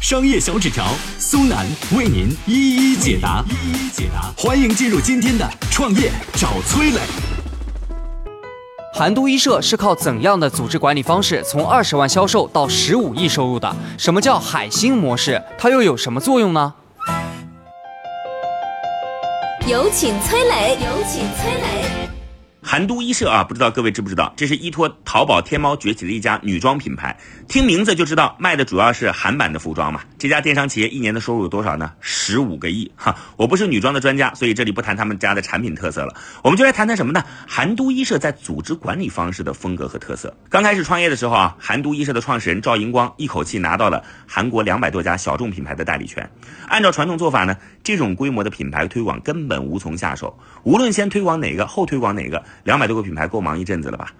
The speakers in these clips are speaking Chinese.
商业小纸条苏南为您一一解答，一一解答。欢迎进入今天的创业找崔磊。韩都衣舍是靠怎样的组织管理方式从二十万销售到十五亿收入的？什么叫海星模式？它又有什么作用呢？有请崔磊，有请崔磊。韩都衣舍啊，不知道各位知不知道，这是依托淘宝、天猫崛起的一家女装品牌。听名字就知道，卖的主要是韩版的服装嘛。这家电商企业一年的收入有多少呢？十五个亿哈！我不是女装的专家，所以这里不谈他们家的产品特色了，我们就来谈谈什么呢？韩都衣舍在组织管理方式的风格和特色。刚开始创业的时候啊，韩都衣舍的创始人赵银光一口气拿到了韩国两百多家小众品牌的代理权。按照传统做法呢，这种规模的品牌推广根本无从下手，无论先推广哪个，后推广哪个。两百多个品牌够忙一阵子了吧？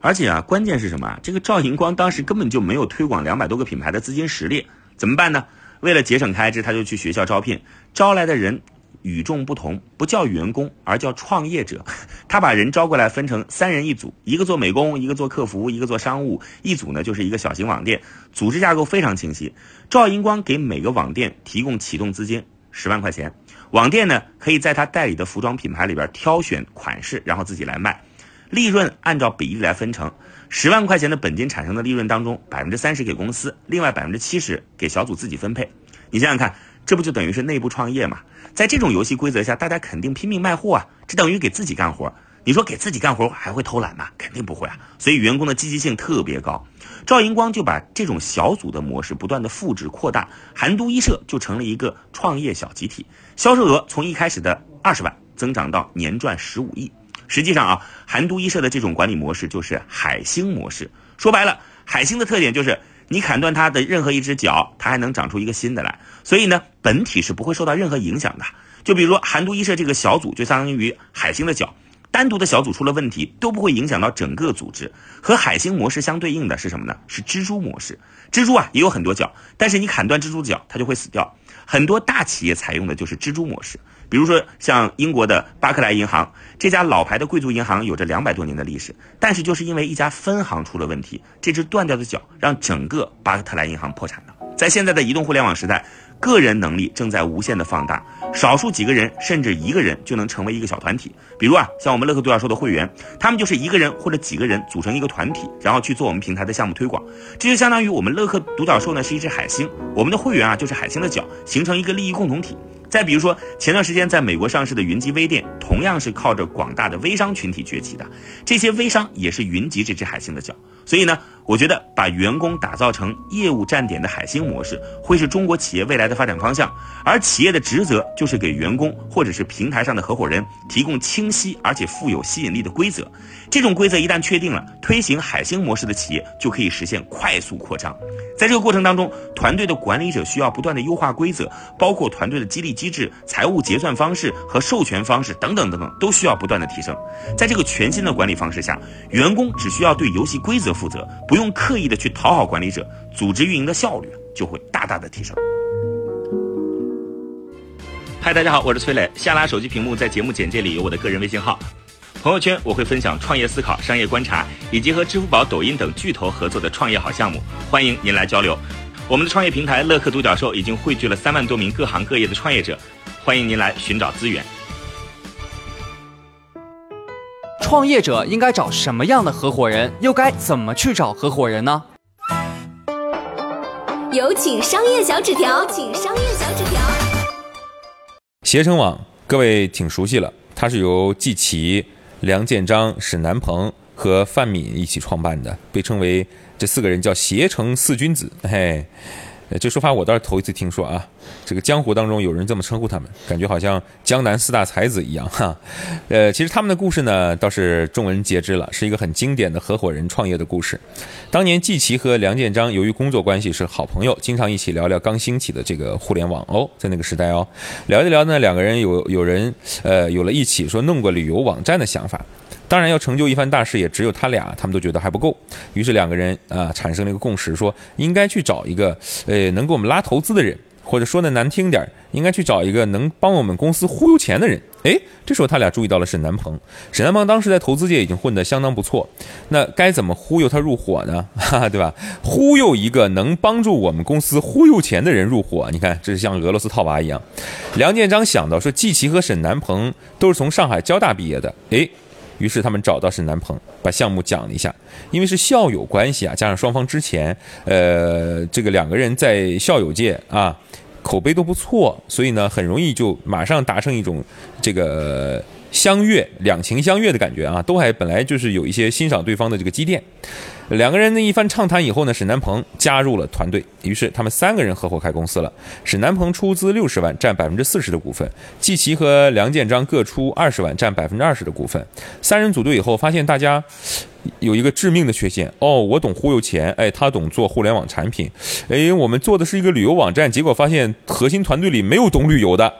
而且啊，关键是什么？这个赵银光当时根本就没有推广两百多个品牌的资金实力，怎么办呢？为了节省开支，他就去学校招聘，招来的人与众不同，不叫员工，而叫创业者。他把人招过来，分成三人一组，一个做美工，一个做客服，一个做商务，一组呢就是一个小型网店，组织架构非常清晰。赵银光给每个网店提供启动资金十万块钱。网店呢，可以在他代理的服装品牌里边挑选款式，然后自己来卖，利润按照比例来分成。十万块钱的本金产生的利润当中，百分之三十给公司，另外百分之七十给小组自己分配。你想想看，这不就等于是内部创业嘛？在这种游戏规则下，大家肯定拼命卖货啊，这等于给自己干活。你说给自己干活还会偷懒吗？肯定不会啊。所以员工的积极性特别高。赵银光就把这种小组的模式不断的复制扩大，韩都衣舍就成了一个创业小集体。销售额从一开始的二十万增长到年赚十五亿。实际上啊，韩都衣舍的这种管理模式就是海星模式。说白了，海星的特点就是你砍断它的任何一只脚，它还能长出一个新的来。所以呢，本体是不会受到任何影响的。就比如说韩都衣舍这个小组，就相当于海星的脚，单独的小组出了问题都不会影响到整个组织。和海星模式相对应的是什么呢？是蜘蛛模式。蜘蛛啊也有很多脚，但是你砍断蜘蛛的脚，它就会死掉。很多大企业采用的就是蜘蛛模式，比如说像英国的巴克莱银行这家老牌的贵族银行，有着两百多年的历史，但是就是因为一家分行出了问题，这只断掉的脚让整个巴克莱银行破产了。在现在的移动互联网时代。个人能力正在无限的放大，少数几个人甚至一个人就能成为一个小团体。比如啊，像我们乐客独角兽的会员，他们就是一个人或者几个人组成一个团体，然后去做我们平台的项目推广。这就相当于我们乐客独角兽呢是一只海星，我们的会员啊就是海星的脚，形成一个利益共同体。再比如说，前段时间在美国上市的云集微店，同样是靠着广大的微商群体崛起的。这些微商也是云集这只海星的脚。所以呢，我觉得把员工打造成业务站点的海星模式，会是中国企业未来的发展方向。而企业的职责就是给员工或者是平台上的合伙人提供清晰而且富有吸引力的规则。这种规则一旦确定了，推行海星模式的企业就可以实现快速扩张。在这个过程当中，团队的管理者需要不断的优化规则，包括团队的激励机制、财务结算方式和授权方式等等等等，都需要不断的提升。在这个全新的管理方式下，员工只需要对游戏规则。负责不用刻意的去讨好管理者，组织运营的效率就会大大的提升。嗨，大家好，我是崔磊。下拉手机屏幕，在节目简介里有我的个人微信号。朋友圈我会分享创业思考、商业观察，以及和支付宝、抖音等巨头合作的创业好项目，欢迎您来交流。我们的创业平台乐客独角兽已经汇聚了三万多名各行各业的创业者，欢迎您来寻找资源。创业者应该找什么样的合伙人？又该怎么去找合伙人呢？有请商业小纸条，请商业小纸条。携程网，各位挺熟悉了，它是由季琦、梁建章、沈南鹏和范敏一起创办的，被称为这四个人叫携程四君子。嘿，这说法我倒是头一次听说啊。这个江湖当中有人这么称呼他们，感觉好像江南四大才子一样哈。呃，其实他们的故事呢，倒是众人皆知了，是一个很经典的合伙人创业的故事。当年季琦和梁建章由于工作关系是好朋友，经常一起聊聊刚兴起的这个互联网哦，在那个时代哦，聊一聊呢，两个人有有人呃有了一起说弄个旅游网站的想法。当然，要成就一番大事，也只有他俩，他们都觉得还不够。于是两个人啊，产生了一个共识，说应该去找一个呃能给我们拉投资的人，或者说的难听点，应该去找一个能帮我们公司忽悠钱的人。哎，这时候他俩注意到了沈南鹏。沈南鹏当时在投资界已经混得相当不错，那该怎么忽悠他入伙呢？哈哈，对吧？忽悠一个能帮助我们公司忽悠钱的人入伙，你看这是像俄罗斯套娃一样。梁建章想到说，季琦和沈南鹏都是从上海交大毕业的，哎。于是他们找到沈南鹏，把项目讲了一下。因为是校友关系啊，加上双方之前，呃，这个两个人在校友界啊，口碑都不错，所以呢，很容易就马上达成一种这个。相悦，两情相悦的感觉啊，都还本来就是有一些欣赏对方的这个积淀。两个人的一番畅谈以后呢，沈南鹏加入了团队，于是他们三个人合伙开公司了。沈南鹏出资六十万，占百分之四十的股份；季琦和梁建章各出二十万，占百分之二十的股份。三人组队以后，发现大家有一个致命的缺陷哦，我懂忽悠钱，哎，他懂做互联网产品，哎，我们做的是一个旅游网站，结果发现核心团队里没有懂旅游的。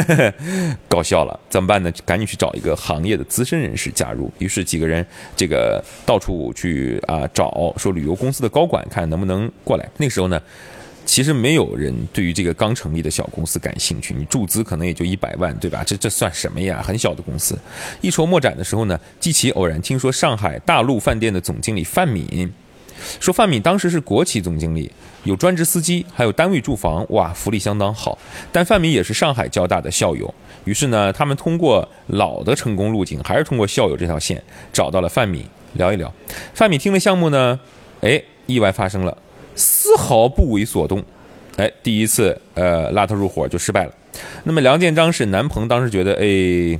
搞笑了，怎么办呢？赶紧去找一个行业的资深人士加入。于是几个人这个到处去啊找，说旅游公司的高管，看能不能过来。那个时候呢，其实没有人对于这个刚成立的小公司感兴趣，你注资可能也就一百万，对吧？这这算什么呀？很小的公司。一筹莫展的时候呢，季琦偶然听说上海大陆饭店的总经理范敏。说范敏当时是国企总经理，有专职司机，还有单位住房，哇，福利相当好。但范敏也是上海交大的校友，于是呢，他们通过老的成功路径，还是通过校友这条线，找到了范敏聊一聊。范敏听了项目呢，哎，意外发生了，丝毫不为所动，哎，第一次呃拉他入伙就失败了。那么梁建章是南鹏，当时觉得哎，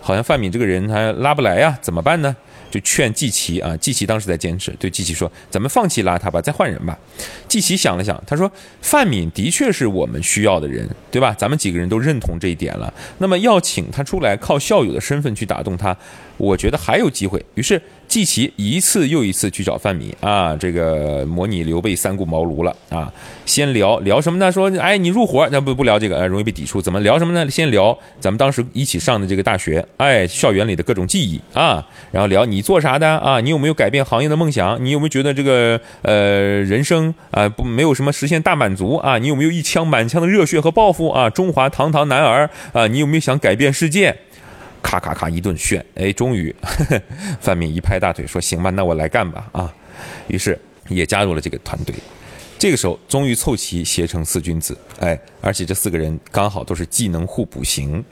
好像范敏这个人他拉不来呀，怎么办呢？就劝季琦啊，季琦当时在坚持，对季琦说：“咱们放弃拉他吧，再换人吧。”季琦想了想，他说：“范敏的确是我们需要的人，对吧？咱们几个人都认同这一点了。那么要请他出来，靠校友的身份去打动他，我觉得还有机会。”于是。季琦一次又一次去找范米啊，这个模拟刘备三顾茅庐了啊。先聊聊什么呢？说，哎，你入伙，那不不聊这个，容易被抵触。怎么聊什么呢？先聊咱们当时一起上的这个大学，哎，校园里的各种记忆啊。然后聊你做啥的啊？你有没有改变行业的梦想？你有没有觉得这个呃人生啊不没有什么实现大满足啊？你有没有一腔满腔的热血和抱负啊？中华堂堂男儿啊，你有没有想改变世界？咔咔咔一顿炫，哎，终于，范敏一拍大腿说：“行吧，那我来干吧。”啊，于是也加入了这个团队。这个时候，终于凑齐携程四君子，哎，而且这四个人刚好都是技能互补型。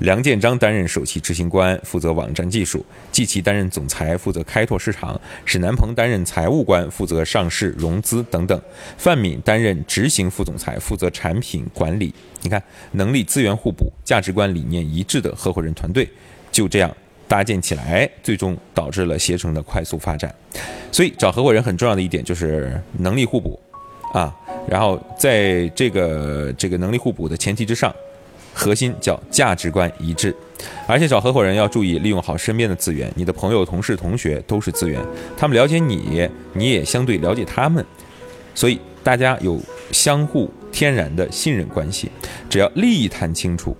梁建章担任首席执行官，负责网站技术；季琦担任总裁，负责开拓市场；史南鹏担任财务官，负责上市融资等等；范敏担任执行副总裁，负责产品管理。你看，能力资源互补，价值观理念一致的合伙人团队，就这样搭建起来，最终导致了携程的快速发展。所以，找合伙人很重要的一点就是能力互补。啊，然后在这个这个能力互补的前提之上，核心叫价值观一致，而且找合伙人要注意利用好身边的资源，你的朋友、同事、同学都是资源，他们了解你，你也相对了解他们，所以大家有相互天然的信任关系，只要利益谈清楚，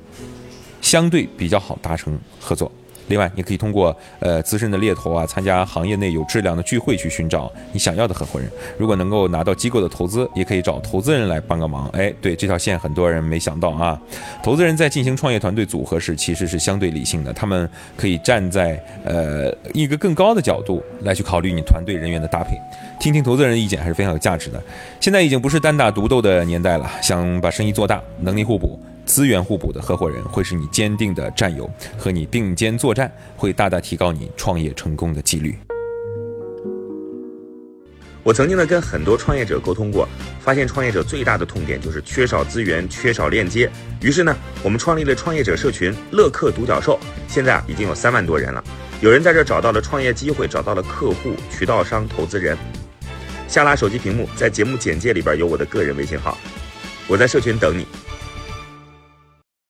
相对比较好达成合作。另外，你可以通过呃资深的猎头啊，参加行业内有质量的聚会去寻找你想要的合伙人。如果能够拿到机构的投资，也可以找投资人来帮个忙。哎，对这条线很多人没想到啊。投资人在进行创业团队组合时，其实是相对理性的，他们可以站在呃一个更高的角度来去考虑你团队人员的搭配，听听投资人的意见还是非常有价值的。现在已经不是单打独斗的年代了，想把生意做大，能力互补。资源互补的合伙人会是你坚定的战友，和你并肩作战，会大大提高你创业成功的几率。我曾经呢跟很多创业者沟通过，发现创业者最大的痛点就是缺少资源、缺少链接。于是呢，我们创立了创业者社群“乐客独角兽”，现在啊已经有三万多人了。有人在这找到了创业机会，找到了客户、渠道商、投资人。下拉手机屏幕，在节目简介里边有我的个人微信号，我在社群等你。